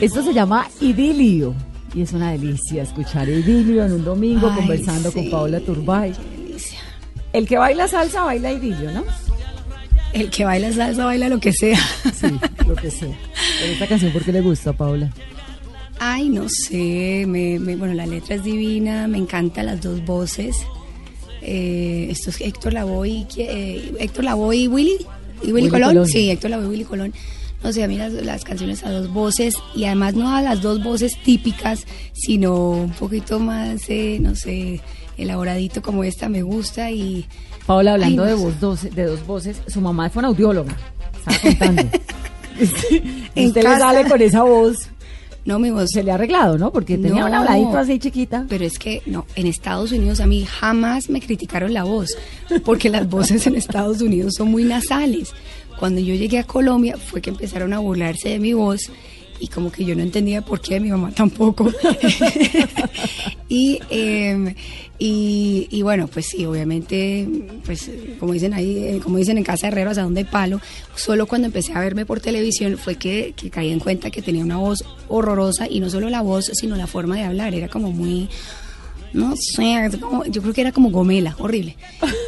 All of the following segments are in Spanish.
Esto se llama idilio y es una delicia escuchar idilio en un domingo Ay, conversando sí, con Paola Turbay. El que baila salsa baila idilio, ¿no? El que baila salsa baila lo que sea. Sí, lo que sé. Pero esta canción, ¿por qué le gusta, Paola? Ay, no sé. Me, me- bueno, la letra es divina. Me encantan las dos voces. Eh, esto es Héctor Lavoe eh, Héctor Lavoe y Willy. ¿Y Willy, Willy Colón? Colón. Sí, Héctor Lavoe y Willy Colón. No sé, a mí las, las canciones a dos voces y además no a las dos voces típicas, sino un poquito más, eh, no sé, elaboradito como esta me gusta y Paola, hablando Ay, no de, voz doce- de dos voces, su mamá fue una audióloga. Estaba contando. En Usted le sale con esa voz. no mi voz Se le ha arreglado, ¿no? Porque tenía No. un habladito así chiquita. Pero es que no, en Estados Unidos a mí jamás me criticaron la voz, porque las voces en Estados Unidos son muy nasales. Cuando yo llegué a Colombia fue que empezaron a burlarse de mi voz y como que yo no entendía por qué, mi mamá tampoco. y, eh, y, y bueno, pues sí, obviamente, pues como dicen ahí, eh, como dicen en Casa de Herreros, a dónde hay palo, solo cuando empecé a verme por televisión fue que, que caí en cuenta que tenía una voz horrorosa y no solo la voz, sino la forma de hablar, era como muy... No sé, como- yo creo que era como gomela, horrible.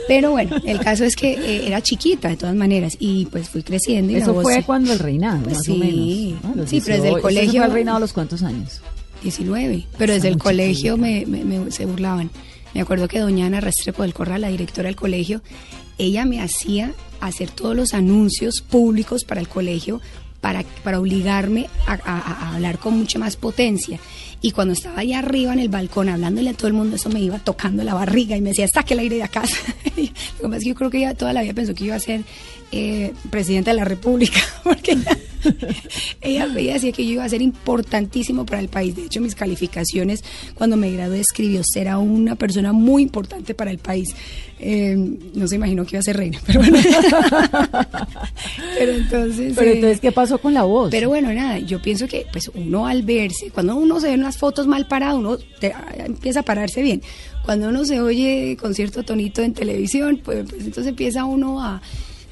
Pero bueno, el caso es que eh, era chiquita de todas maneras y pues fui creciendo y Eso voz- fue cuando el reinado, Pues más sí. o menos. ¿no? Los Sí, pero desde el 18. ¿Eso colegio- fue el reinado a los cuántos años? 19, pero desde Está el colegio me, me- me- se burlaban. Me acuerdo que doña Ana Restrepo del Corral, la directora del colegio, ella me hacía hacer todos los anuncios públicos para el colegio para, para obligarme a, a- hablar con mucha más potencia. Y cuando estaba allá arriba en el balcón hablándole a todo el mundo, eso me iba tocando la barriga y me decía, saque el aire de acá. Lo que pasa es que yo creo que ella toda la vida pensó que iba a ser eh, de la República, porque ella, ella, ella decía que yo iba a ser importantísimo para el país. De hecho, mis calificaciones cuando me gradué escribió ser a una persona muy importante para el país. Eh, no se imaginó que iba a ser reina, pero bueno. pero entonces... Pero eh, entonces, ¿qué pasó con la voz? pero bueno, nada, yo pienso que pues uno al verse, cuando uno se ve en las fotos mal parado, uno te- empieza a pararse bien. Cuando uno se oye con cierto tonito en televisión, pues, pues entonces empieza uno a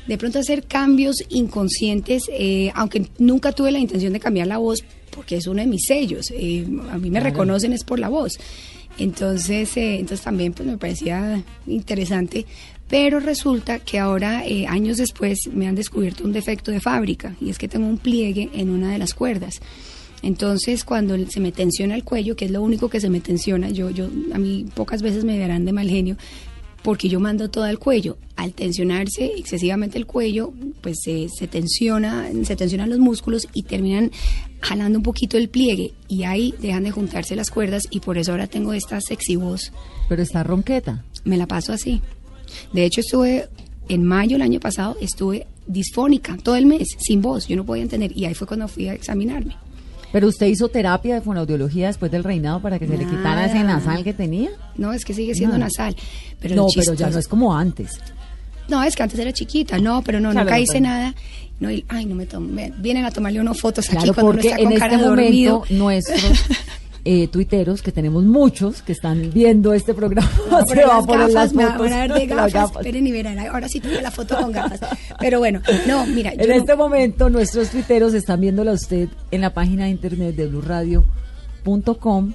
de pronto hacer cambios inconscientes, eh, aunque nunca tuve la intención de cambiar la voz, porque es uno de mis sellos. eh, a mí me reconocen es por la voz. Entonces, eh, entonces también pues me parecía interesante. Pero resulta que ahora, eh, años después, me han descubierto un defecto de fábrica y es que tengo un pliegue en una de las cuerdas. Entonces, cuando se me tensiona el cuello, que es lo único que se me tensiona, yo, yo, a mí pocas veces me verán de mal genio, porque yo mando todo al cuello. Al tensionarse excesivamente el cuello, pues se, se tensiona, se tensionan los músculos y terminan jalando un poquito el pliegue y ahí dejan de juntarse las cuerdas y por eso ahora tengo esta sexy voz. Pero está ronqueta. Me la paso así. De hecho, estuve en mayo el año pasado, estuve disfónica todo el mes, sin voz, yo no podía entender y ahí fue cuando fui a examinarme. Pero usted hizo terapia de fonoaudiología después del reinado para que se le quitara ese nasal que tenía. No, es que sigue siendo nasal. Pero no, pero ya no es como antes. No, es que antes era chiquita, no, pero no, Claro, nunca hice nada. No, y- ay, no me tomé. Vienen a tomarle unas fotos aquí cuando uno porque en este momento nuestros eh, tuiteros, que tenemos muchos que están viendo este programa, a se va a poner las me fotos. van a ver de gafas. gafas. Esperen y verán. Ahora sí tengo la foto con gafas. Pero bueno, no, mira, yo En no- este momento nuestros tuiteros están viéndola a usted en la página de internet de blurradio.com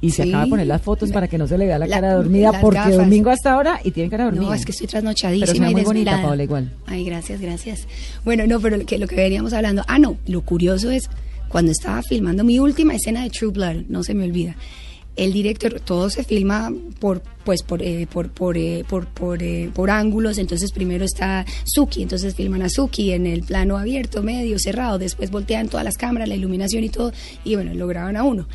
y se Sí. acaba de poner las fotos para que no se le vea la, La- cara dormida porque gafas. domingo hasta ahora y tiene cara dormida. No, es que estoy Pero trasnochadísima y muy bonita. Paola, igual. Ay, gracias, gracias. Bueno, no, pero lo que, lo que veníamos hablando. Ah, no, lo curioso es cuando estaba filmando mi última escena de True Blood, no se me olvida. El director, todo se filma por, pues, por, eh, por, por, eh, por, eh, por ángulos. Entonces primero está Suki, entonces filman a Suki en el plano abierto, medio, cerrado. Después voltean todas las cámaras, la iluminación y todo. Y bueno, lo graban a uno.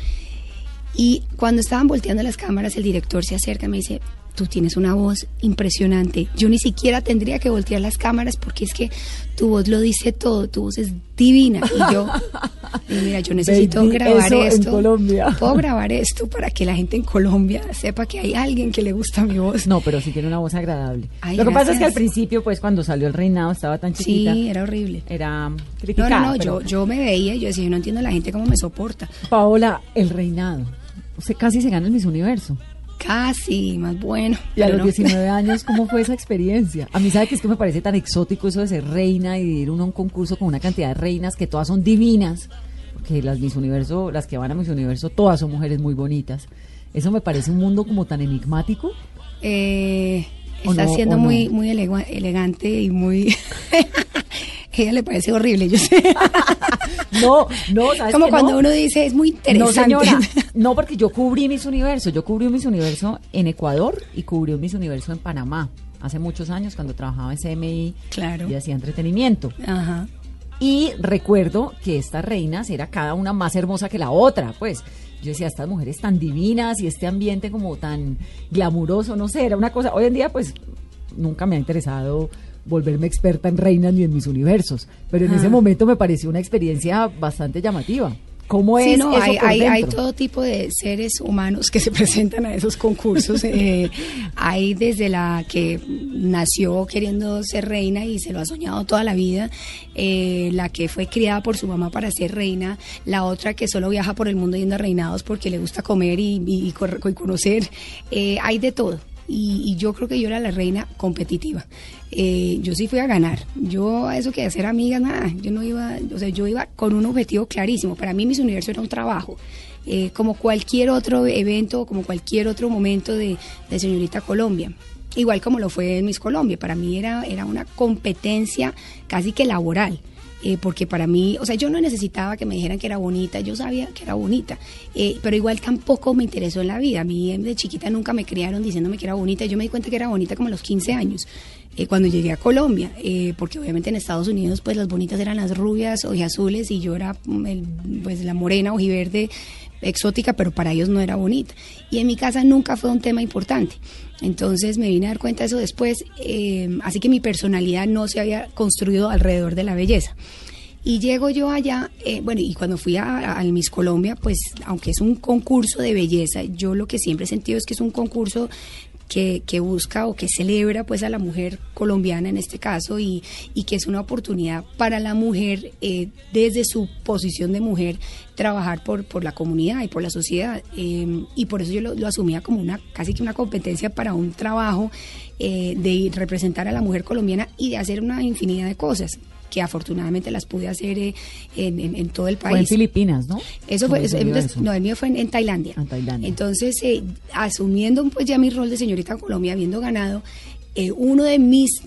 Y cuando estaban volteando las cámaras, el director se acerca y me dice, tú tienes una voz impresionante. Yo ni siquiera tendría que voltear las cámaras porque es que tu voz lo dice todo, tu voz es divina. Y yo, y mira, yo necesito Baby, grabar eso en esto. Colombia. Puedo grabar esto para que la gente en Colombia sepa que hay alguien que le gusta mi voz. No, pero sí tiene una voz agradable. Ay, Lo que pasa es que al principio, pues cuando salió el reinado, estaba tan chiquita. Sí, era horrible. Era No, criticada. no, no, pero- yo, yo me veía y yo decía, yo no entiendo la gente cómo me soporta. Paola, el reinado. Usted casi se gana el Miss Universo. Casi, más bueno. Y a los no. 19 años, ¿cómo fue esa experiencia? A mí, ¿sabe que es que me parece tan exótico eso de ser reina y de ir a un concurso con una cantidad de reinas que todas son divinas? Porque las Miss Universo, las que van a Miss Universo, todas son mujeres muy bonitas. Eso me parece un mundo como tan enigmático. Eh, ¿O está no, siendo no? muy, muy elegante y muy... ella le parece horrible, yo sé. No, no, ¿sabes Como cuando no? uno dice, es muy No, interesante. señora. No, porque yo cubrí Miss Universo. Yo cubrí un Miss Universo en Ecuador y cubrí un Miss Universo en Panamá. Hace muchos años, cuando trabajaba en CMI Claro. y hacía entretenimiento. Ajá. Y recuerdo que estas reinas era cada una más hermosa que la otra, pues. Yo decía, estas mujeres tan divinas y este ambiente como tan glamuroso, no sé, era una cosa. Hoy en día, pues, nunca me ha interesado volverme experta en reinas ni en mis universos, pero en Ah. ese momento me pareció una experiencia bastante llamativa. ¿Cómo Sí, es no, eso hay, por hay, hay todo tipo de seres humanos que se presentan a esos concursos. eh, hay desde la que nació queriendo ser reina y se lo ha soñado toda la vida, eh, la que fue criada por su mamá para ser reina, la otra que solo viaja por el mundo yendo a reinados porque le gusta comer y, y conocer. Eh, hay de todo. Y, y yo creo que yo era la reina competitiva. Eh, yo sí fui a ganar. Yo a eso que hacer amigas, nada. Yo no iba, o sea, yo iba con un objetivo clarísimo. Para mí Miss Universo era un trabajo. Eh, como cualquier otro evento, como cualquier otro momento de, de Señorita Colombia. Igual como lo fue en Miss Colombia. Para mí era, era una competencia casi que laboral. Eh, porque para mí, o sea, yo no necesitaba que me dijeran que era bonita, yo sabía que era bonita, eh, pero igual tampoco me interesó en la vida. A mí de chiquita nunca me criaron diciéndome que era bonita, yo me di cuenta que era bonita como a los 15 años, eh, cuando llegué a Colombia, eh, porque obviamente en Estados Unidos pues las bonitas eran las rubias o azules y yo era mm, pues la morena ojiverde exótica, pero para ellos no era bonita. Y en mi casa nunca fue un tema importante. Entonces me vine a dar cuenta de eso después, eh, así que mi personalidad no se había construido alrededor de la belleza. Y llego yo allá, bueno, y cuando fui a- al Miss Colombia, pues aunque es un concurso de belleza, yo lo que siempre he sentido es que es un concurso que, que busca o que celebra pues a la mujer colombiana en este caso y, y que es una oportunidad para la mujer eh, desde su posición de mujer trabajar por, por la comunidad y por la sociedad. Eh, y por eso yo lo, lo asumía como una casi que una competencia para un trabajo eh, de representar a la mujer colombiana y de hacer una infinidad de cosas que afortunadamente las pude hacer eh, en, en- en todo el país. Fue en Filipinas, ¿no? Eso fue, ¿Cómo se dio entonces, eso? no, el mío fue en, en Tailandia. En Tailandia. Entonces, eh, asumiendo pues ya mi rol de señorita Colombia, habiendo ganado, eh, uno de mis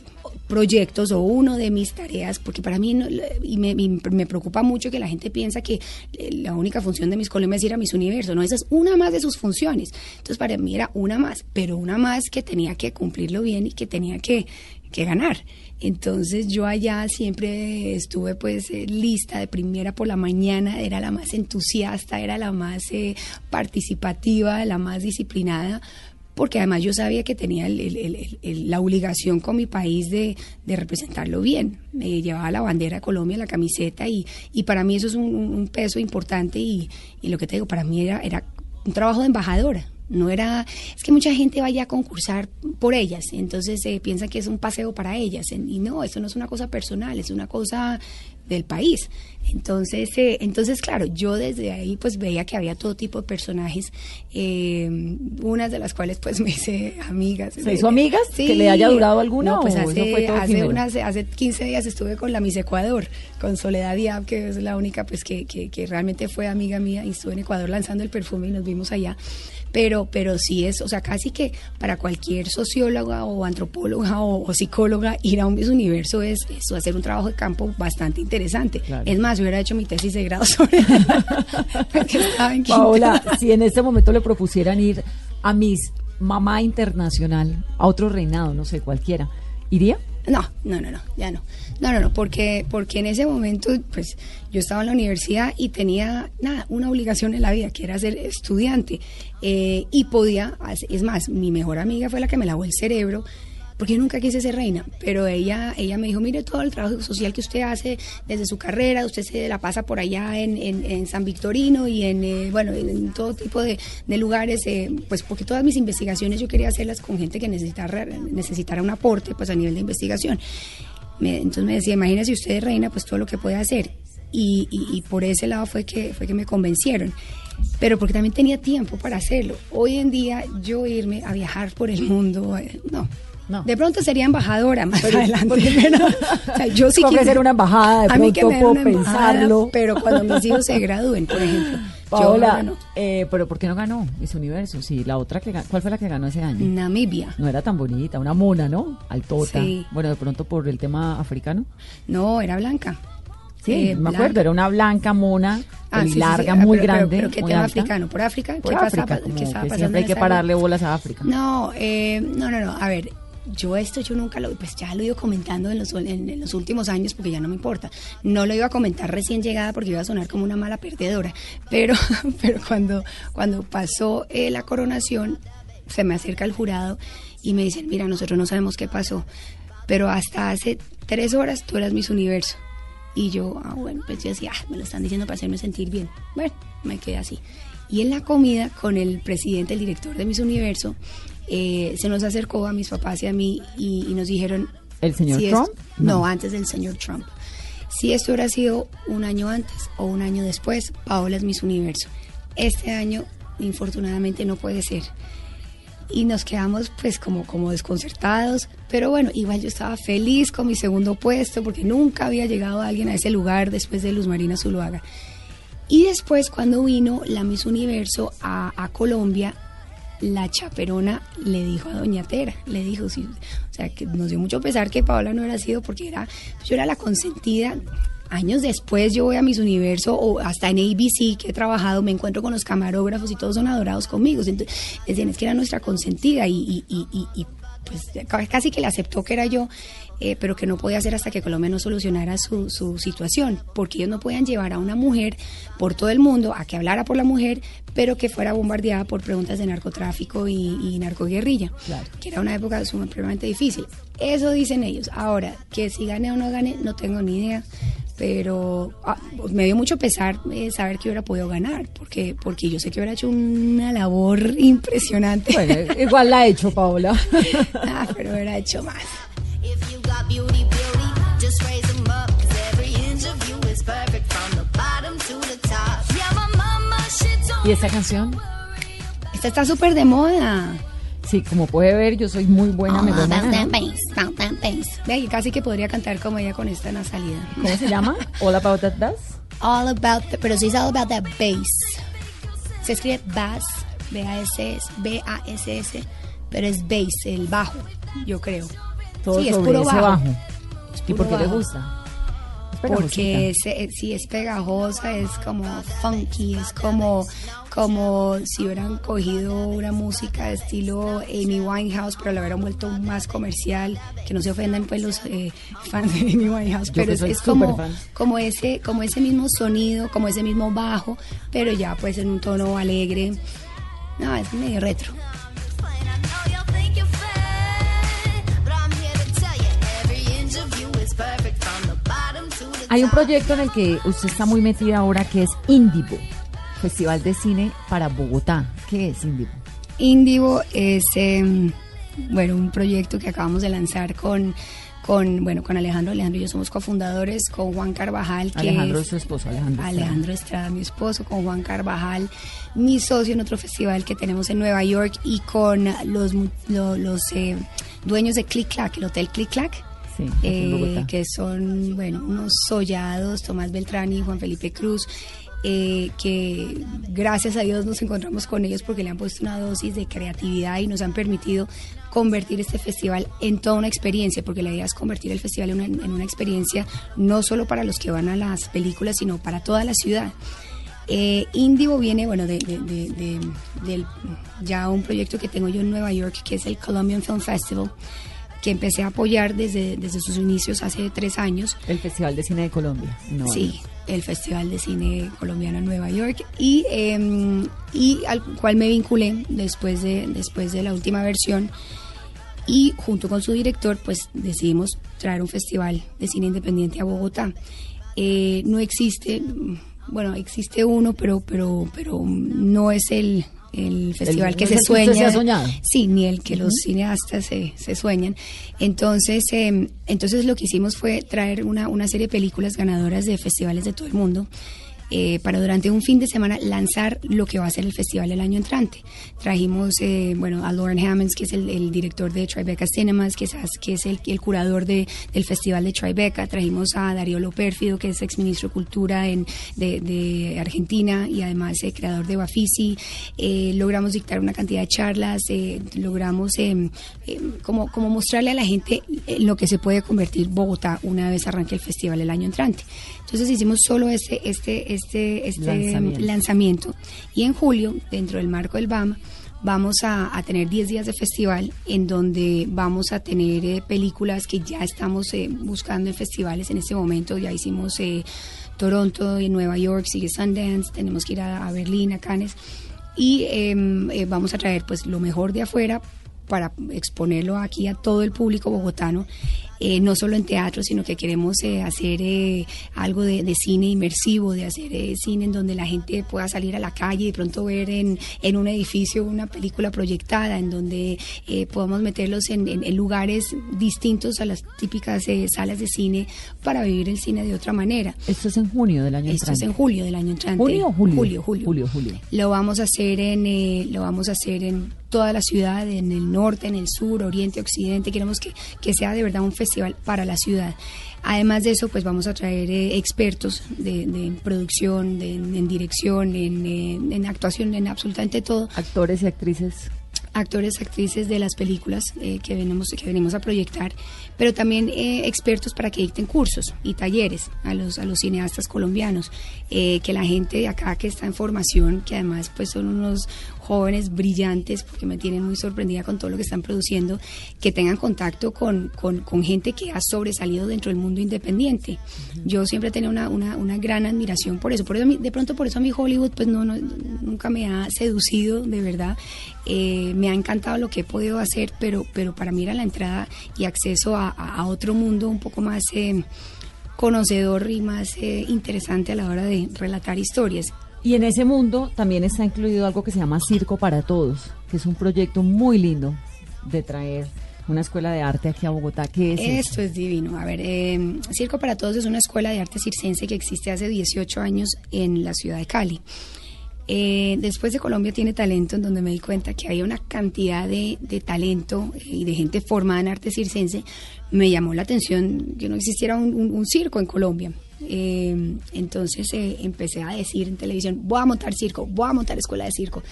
proyectos o uno de mis tareas, porque para mí, no- y me, y me preocupa mucho que la gente piensa que eh, la única función de Miss Colombia es ir a Miss Universo, no, esa es una más de sus funciones. Entonces, para mí era una más, pero una más que tenía que cumplirlo bien y que tenía que, que ganar. Entonces yo allá siempre estuve pues eh, lista de primera por la mañana, era la más entusiasta, era la más eh, participativa, la más disciplinada, porque además yo sabía que tenía el- la obligación con mi país de, representarlo bien. Me llevaba la bandera de Colombia, la camiseta y, y para mí eso es un peso importante y, y lo que te digo, para mí era, era un trabajo de embajadora. No era, es que mucha gente vaya a concursar por ellas, entonces eh, piensan que es un paseo para ellas, y no, eso no es una cosa personal, es una cosa del país. Entonces, eh, entonces claro, yo desde ahí pues veía que había todo tipo de personajes, eh, unas de las cuales pues me hice amigas. ¿Se hizo amigas? ¿Que le haya durado alguna No, pues hace, hace, unas, hace 15 días estuve con la Miss Ecuador, con Soledad Diab, que es la única pues que, que, que realmente fue amiga mía y estuve en Ecuador lanzando el perfume y nos vimos allá. Pero, pero sí es, o sea, casi que para cualquier socióloga o antropóloga o, o psicóloga ir a un Universo es, es hacer un trabajo de campo bastante interesante. Claro. Es más, yo hubiera hecho mi tesis de grado sobre en. Paola, si en este momento le propusieran ir a Miss Mamá Internacional, a otro reinado, no sé, cualquiera, ¿iría? No, no, no, no, ya no. No, no, no, porque, porque en ese momento, pues, yo estaba en la universidad y tenía, nada, una obligación en la vida, que era ser estudiante. Eh, y podía, es más, mi mejor amiga fue la que me lavó el cerebro porque yo nunca quise ser reina, pero ella, ella me dijo, mire todo el trabajo social que usted hace desde su carrera, usted se la pasa por allá en, en, San Victorino y en, eh, bueno, en, todo tipo de, de lugares, eh, pues porque todas mis investigaciones yo quería hacerlas con gente que necesitara, necesitara un aporte pues a nivel de investigación. entonces me decía, imagínese usted es reina, pues todo lo que puede hacer. Y, y, y, por ese lado fue que, fue que me convencieron. Pero porque también tenía tiempo para hacerlo. Hoy en día yo irme a viajar por el mundo, eh, no, de pronto sería embajadora más adelante. o sea, yo sí quiero ser una embajada, de a mí que me puedo pensarlo. Pero cuando mis hijos se gradúen, por ejemplo. Paola, eh, pero ¿por qué no ganó Miss Universo? Sí, la otra que ¿cuál fue la que ganó ese año? Namibia. No era tan bonita, una mona, ¿no? Altota. Sí. Bueno, de pronto por el tema africano. No, era blanca. Sí, eh, me acuerdo, era una blanca mona, ah, larga, muy grande. Pero, ¿qué tema africano? ¿Por África? Por ¿Qué África, pasa, que siempre hay que pararle bolas a África. No, eh, no, no, no. A ver, yo esto yo nunca lo, pues ya lo he ido comentando en los, en, los últimos años porque ya no me importa. No lo iba a comentar recién llegada porque iba a sonar como una mala perdedora, pero, pero cuando, cuando pasó eh, la coronación, se me acerca el jurado y me dicen, mira, nosotros no sabemos qué pasó, pero hasta hace tres horas tú eras Miss Universo. Y yo, ah, bueno, pues yo decía, ah, me lo están diciendo para hacerme sentir bien. Bueno, me quedé así. Y en la comida con el presidente, el director de Miss Universo, eh, se nos acercó a mis papás y a mí y, nos dijeron... ¿El señor Trump? no. antes del señor Trump. Si esto hubiera sido un año antes o un año después, Paola es Miss Universo. Este año, infortunadamente, no puede ser. Y nos quedamos pues como, como desconcertados, pero bueno, igual yo estaba feliz con mi segundo puesto porque nunca había llegado alguien a ese lugar después de Luz Marina Zuluaga. Y después cuando vino la Miss Universo a, a Colombia, la chaperona le dijo a Doña Tera, le dijo, sí, o sea, que nos dio mucho pesar que Paola no era sido porque era, yo era la consentida. Años después yo voy a Mis Universo o hasta en ABC que he trabajado, me encuentro con los camarógrafos y todos son adorados conmigo. Entonces, decían, es que era nuestra consentida y, y, y, y pues casi que le aceptó que era yo eh, pero que no podía hacer hasta que Colombia no solucionara su, su situación, porque ellos no podían llevar a una mujer por todo el mundo a que hablara por la mujer, pero que fuera bombardeada por preguntas de narcotráfico y, y narcoguerrilla, que era una época sumamente difícil. Eso dicen ellos. Ahora, que si gane o no gane, no tengo ni idea pero ah, me dio mucho pesar eh, saber que hubiera podido ganar, porque, porque yo sé que hubiera hecho una labor impresionante. Bueno, igual la ha hecho Paola. ah, pero hubiera hecho más. ¿Y esta canción? Esta está súper de moda. Sí, como puede ver, yo soy muy buena All about that bass, Ve, casi que podría cantar como ella con esta nasalidad. ¿Cómo se llama? All About That Bass. All About, the, pero sí es All About That Bass. Se escribe bass, B-A-S-S, B-A-S-S, pero es bass, el bajo, yo creo. Todo sí, es puro bajo. ¿Y por qué le gusta? porque si es pegajosa, es como funky, es como, como si hubieran cogido una música de estilo Amy Winehouse, pero la hubieran vuelto más comercial, que no se ofendan pues los eh, fans de Amy Winehouse, pero es, como, como, ese, como ese mismo sonido, como ese mismo bajo, pero ya pues en un tono alegre. No, es medio retro. Hay un proyecto en el que usted está muy metida ahora que es Indivo, Festival de Cine para Bogotá. ¿Qué es Indivo? Indivo es em, bueno, un proyecto que acabamos de lanzar con con bueno con Alejandro Alejandro y yo somos cofundadores con Juan Carvajal que Alejandro es su esposo Alejandro Alejandro Estrada. mi esposo con Juan Carvajal mi socio en otro festival que tenemos en Nueva York y con los los, eh, dueños de Click Clack el hotel Click Clack eh, que son, bueno, unos sollados, Tomás Beltrán y Juan Felipe Cruz, eh, que gracias a Dios nos encontramos con ellos porque le han puesto una dosis de creatividad y nos han permitido convertir este festival en toda una experiencia, porque la idea es convertir el festival en una, experiencia no solo para los que van a las películas, sino para toda la ciudad. Eh, Indigo viene, bueno, de, de, ya un proyecto que tengo yo en Nueva York, que es el Colombian Film Festival, que empecé a apoyar desde, desde sus inicios hace tres años. El Festival de Cine de Colombia. No, Sí, el Festival de Cine Colombiano en Nueva York y, eh, y al cual me vinculé después de, después de la última versión y junto con su director pues decidimos traer un festival de cine independiente a Bogotá. Eh, no existe, bueno, existe uno, pero, pero, pero no es el, el festival que se el que usted se sueña. Sí, ni el que los cineastas se, se sueñan. Entonces, eh, entonces lo que hicimos fue traer una, una serie de películas ganadoras de festivales de todo el mundo. Eh, para durante un fin de semana lanzar lo que va a ser el festival el año entrante. Trajimos eh, bueno, a Lauren Hammonds, que es el, el director de Tribeca Cinemas, que es, que es el, el curador de, del festival de Tribeca. Trajimos a Darío Lopérfido, que es exministro de Cultura en, de, de Argentina y además eh, creador de Bafisi. Eh, logramos dictar una cantidad de charlas, eh, logramos eh, eh, como, como mostrarle a la gente en lo que se puede convertir Bogotá una vez arranque el festival el año entrante. Entonces hicimos solo este, este, este, este Lanzamiento. lanzamiento. Y en julio, dentro del marco del BAM, vamos a, a tener 10 días de festival en donde vamos a tener eh, películas que ya estamos eh, buscando en festivales en este momento. Ya hicimos eh, Toronto, y Nueva York, sigue Sundance, tenemos que ir a, a Berlín, a Cannes. Y em, eh, vamos a traer pues lo mejor de afuera para exponerlo aquí a todo el público bogotano, eh, no solo en teatro, sino que queremos eh, hacer eh, algo de, de cine inmersivo, de hacer eh, cine en donde la gente pueda salir a la calle y de pronto ver en, en un edificio una película proyectada, en donde eh, podamos meterlos en, en- en lugares distintos a las típicas eh, salas de cine para vivir el cine de otra manera. Esto es en junio del año Esto es entrante. en julio del año entrante. ¿Junio o julio? Julio, julio. Julio, julio. Lo vamos a hacer en eh, lo vamos a hacer en toda la ciudad, en el norte, en el sur, oriente, occidente. Queremos que, que sea de verdad un festival para la ciudad. Además de eso, pues vamos a traer eh, expertos de, de producción, de- en dirección, en, eh, en actuación, en absolutamente todo Actores y actrices. actores, actrices de las películas eh, que, venimos, que venimos a proyectar, pero también eh, expertos para que dicten cursos y talleres a los, a los cineastas colombianos, eh, que la gente de acá que está en formación, que además pues son unos jóvenes brillantes, porque me tienen muy sorprendida con todo lo que están produciendo, que tengan contacto con, con, con gente que ha sobresalido dentro del mundo independiente. Yo siempre he tenido una, una, una gran admiración por eso, por eso de pronto por eso a mí Hollywood pues no, no nunca me ha seducido de verdad. Eh, me ha encantado lo que he podido hacer, pero, pero para mí era la entrada y acceso a otro mundo un poco más eh, conocedor y más eh, interesante a la hora de relatar historias. Y en ese mundo también está incluido algo que se llama Circo para Todos, que es un proyecto muy lindo de traer una escuela de arte aquí a Bogotá. ¿Qué es? Esto es divino. A ver, eh, Circo para Todos es una escuela de arte circense que existe hace 18 años en la ciudad de Cali. Eh, después de Colombia tiene talento, en donde me di cuenta que había una cantidad de, de talento eh, y de gente formada en arte circense. Me llamó la atención que no existiera un, circo en Colombia. Eh, entonces empecé a decir en televisión, voy a montar circo, voy a montar escuela de circo.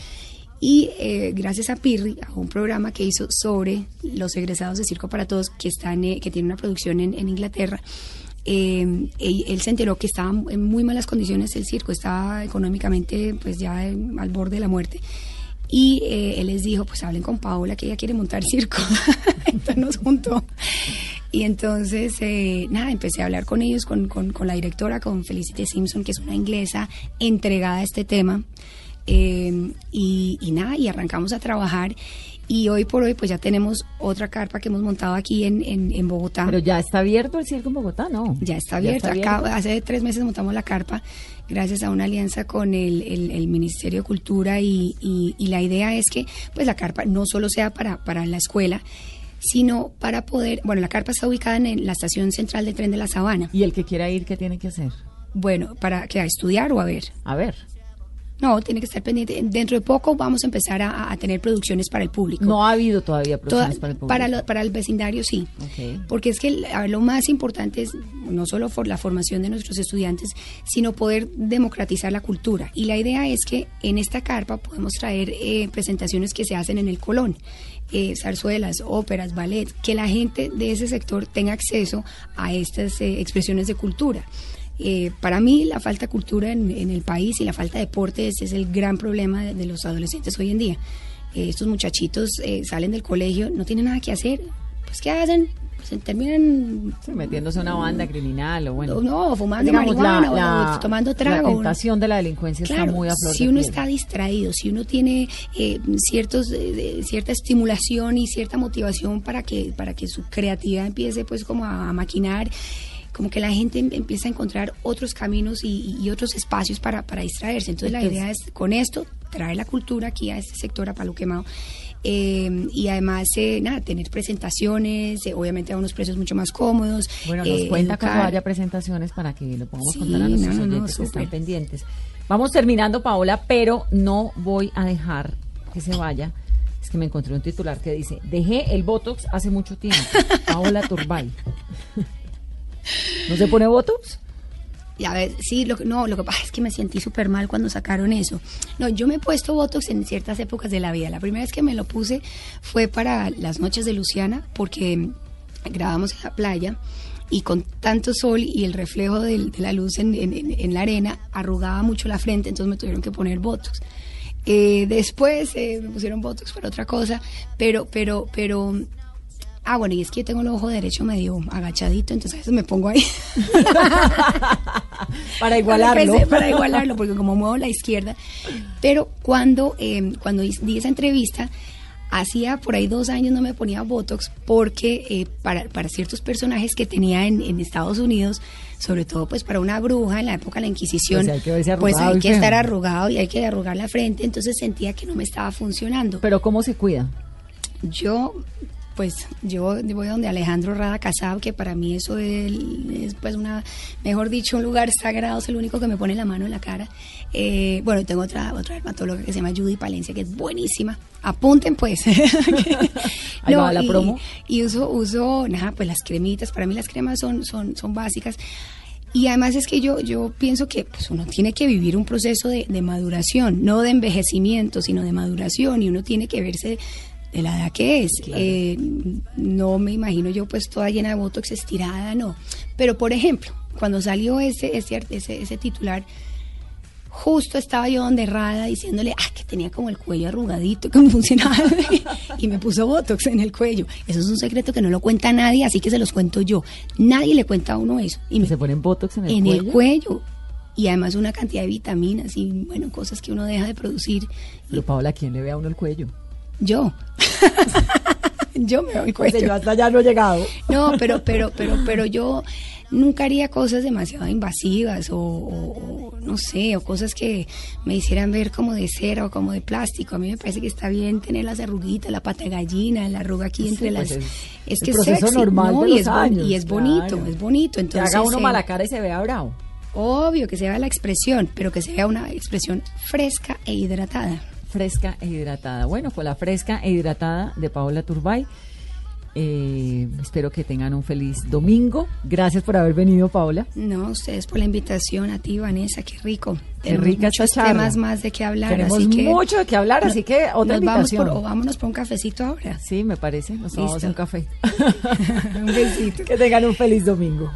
Y gracias a Pirri, a un programa que hizo sobre los egresados de Circo para Todos, que, están, que tiene una producción en Inglaterra, eh, él, se enteró que estaba en muy malas condiciones el circo, estaba económicamente pues ya eh, al borde de la muerte. Y eh, él les dijo, pues hablen con Paola, que ella quiere montar circo. entonces nos juntó. Y entonces, eh, nada, empecé a hablar con ellos, con, con, con la directora, con Felicity Simpson, que es una inglesa entregada a este tema. Eh, y, y nada, y arrancamos a trabajar. Y hoy por hoy, pues ya tenemos otra carpa que hemos montado aquí en, en, en Bogotá. Pero ya está abierto el circo en Bogotá, ¿no? Ya está abierto. Acá, hace tres meses montamos la carpa gracias a una alianza con el, el- el Ministerio de Cultura y, y- y la idea es que pues la carpa no solo sea para, para la escuela, sino para poder, bueno, la carpa está ubicada en la estación central del tren de la Sabana. Y el que quiera ir, ¿qué tiene que hacer? Bueno, para que a estudiar o a ver. A ver. No, tiene que estar pendiente. Dentro de poco vamos a empezar a, a tener producciones para el público. No ha habido todavía Toda- producciones para el público. para, lo- para el vecindario sí. Porque es que a ver, lo más importante es no solo por la formación de nuestros estudiantes, sino poder democratizar la cultura. Y la idea es que en esta carpa podemos traer eh, presentaciones que se hacen en el Colón. eh, zarzuelas, óperas, ballet, que la gente de ese sector tenga acceso a estas eh, expresiones de cultura. Eh, para mí la falta de cultura en, en el país y la falta de deportes es el gran problema de, de los adolescentes hoy en día. Eh, estos muchachitos eh, salen del colegio, no tienen nada que hacer, pues ¿qué hacen? Se terminan Sí, metiéndose a una banda criminal o bueno. no, fumando digamos, marihuana la- o tomando trago. La tentación de la delincuencia Claro, está muy a flor si de uno piel. está distraído, si uno tiene eh, ciertos, eh, cierta estimulación y cierta motivación para que, para que su creatividad empiece pues como a, a maquinar, como que la gente em- empieza a encontrar otros caminos y, y otros espacios para, para distraerse. Entonces la idea es con esto traer la cultura aquí a este sector, a Palo Quemado. eh, y además, eh, nada, tener presentaciones, eh, obviamente a unos precios mucho más cómodos. Bueno, nos eh, cuenta cuando educar. haya presentaciones para que lo podamos Sí, contar a nuestros no, que están pendientes. Vamos terminando, Paola, pero no voy a dejar que se vaya. Es que me encontré un titular que dice, dejé el Botox hace mucho tiempo. Paola Turbay. ¿No se pone Botox? Y a ver, sí, lo, no, lo que pasa es que me sentí súper mal cuando sacaron eso. No, yo me he puesto Botox en ciertas épocas de la vida. La primera vez que me lo puse fue para las noches de Luciana, porque grabamos en la playa y con tanto sol y el reflejo de la luz en la arena arrugaba mucho la frente, entonces me tuvieron que poner Botox. Eh, después eh, me pusieron Botox para otra cosa, pero, pero, pero... Ah, bueno, y es que yo tengo el ojo derecho medio agachadito, entonces a veces me pongo ahí. Para igualarlo. Para igualarlo, porque como muevo la izquierda. Pero cuando, eh, cuando di esa entrevista, hacía por ahí dos años no me ponía Botox porque eh, para, para ciertos personajes que tenía en, en Estados Unidos, sobre todo pues para una bruja en la época de la Inquisición, Pues hay que verse pues hay que estar arrugado y hay que arrugar la frente, entonces sentía que no me estaba funcionando. Pero ¿cómo se cuida? Yo, pues, yo voy donde Alejandro Rada Casab, que para mí eso es, es, pues una, mejor dicho, un lugar sagrado, es el único que me pone la mano en la cara. Eh, bueno, tengo otra, otra dermatóloga que se llama Judy Palencia, que es buenísima. Apunten pues. Ahí va la y, promo. y uso, uso, nada, pues las cremitas, para mí las cremas son, son, son básicas. Y además es que yo, yo pienso que pues, uno tiene que vivir un proceso de, de maduración, no de envejecimiento, sino de maduración, y uno tiene que verse de la edad que es. Eh, no me imagino yo pues toda llena de botox estirada, no. Pero por ejemplo, cuando salió ese, ese, ese, ese titular, justo estaba yo donde Rada diciéndole ah, que tenía como el cuello arrugadito, que funcionaba. y me puso botox en el cuello. Eso es un secreto que no lo cuenta nadie, así que se los cuento yo. Nadie le cuenta a uno eso. Y me ¿Se ponen Botox en el en cuello? el cuello. Y además una cantidad de vitaminas y, bueno, cosas que uno deja de producir. Pero Paola, ¿quién le ve a uno el cuello? Yo. yo me Pues cuello. yo hasta allá no he llegado. No, pero, pero, pero, pero yo nunca haría cosas demasiado invasivas o, o- o, no sé, o cosas que me hicieran ver como de cera o como de plástico. A mí me parece que está bien tener las arruguitas, la pata de gallina, la arruga aquí entre pues las. es es el que es sexy, normal ¿no? de y, los es años, y es bonito, claro. es bonito. Que Entonces, haga uno eh, mala cara y se vea bravo. Obvio que se vea la expresión, pero que se vea una expresión fresca e hidratada. Fresca e hidratada. Bueno, con la fresca e hidratada de Paola Turbay. Eh, espero que tengan un feliz domingo. Gracias por haber venido, Paola. No, ustedes por la invitación, a ti, Vanessa, qué rico. Qué rica muchos esta temas más de qué hablar. Tenemos así que mucho de qué hablar, así que otra nos vamos invitación. por, o vámonos por un cafecito ahora. Sí, me parece. Nos Listo. un café. un besito. que tengan un feliz domingo.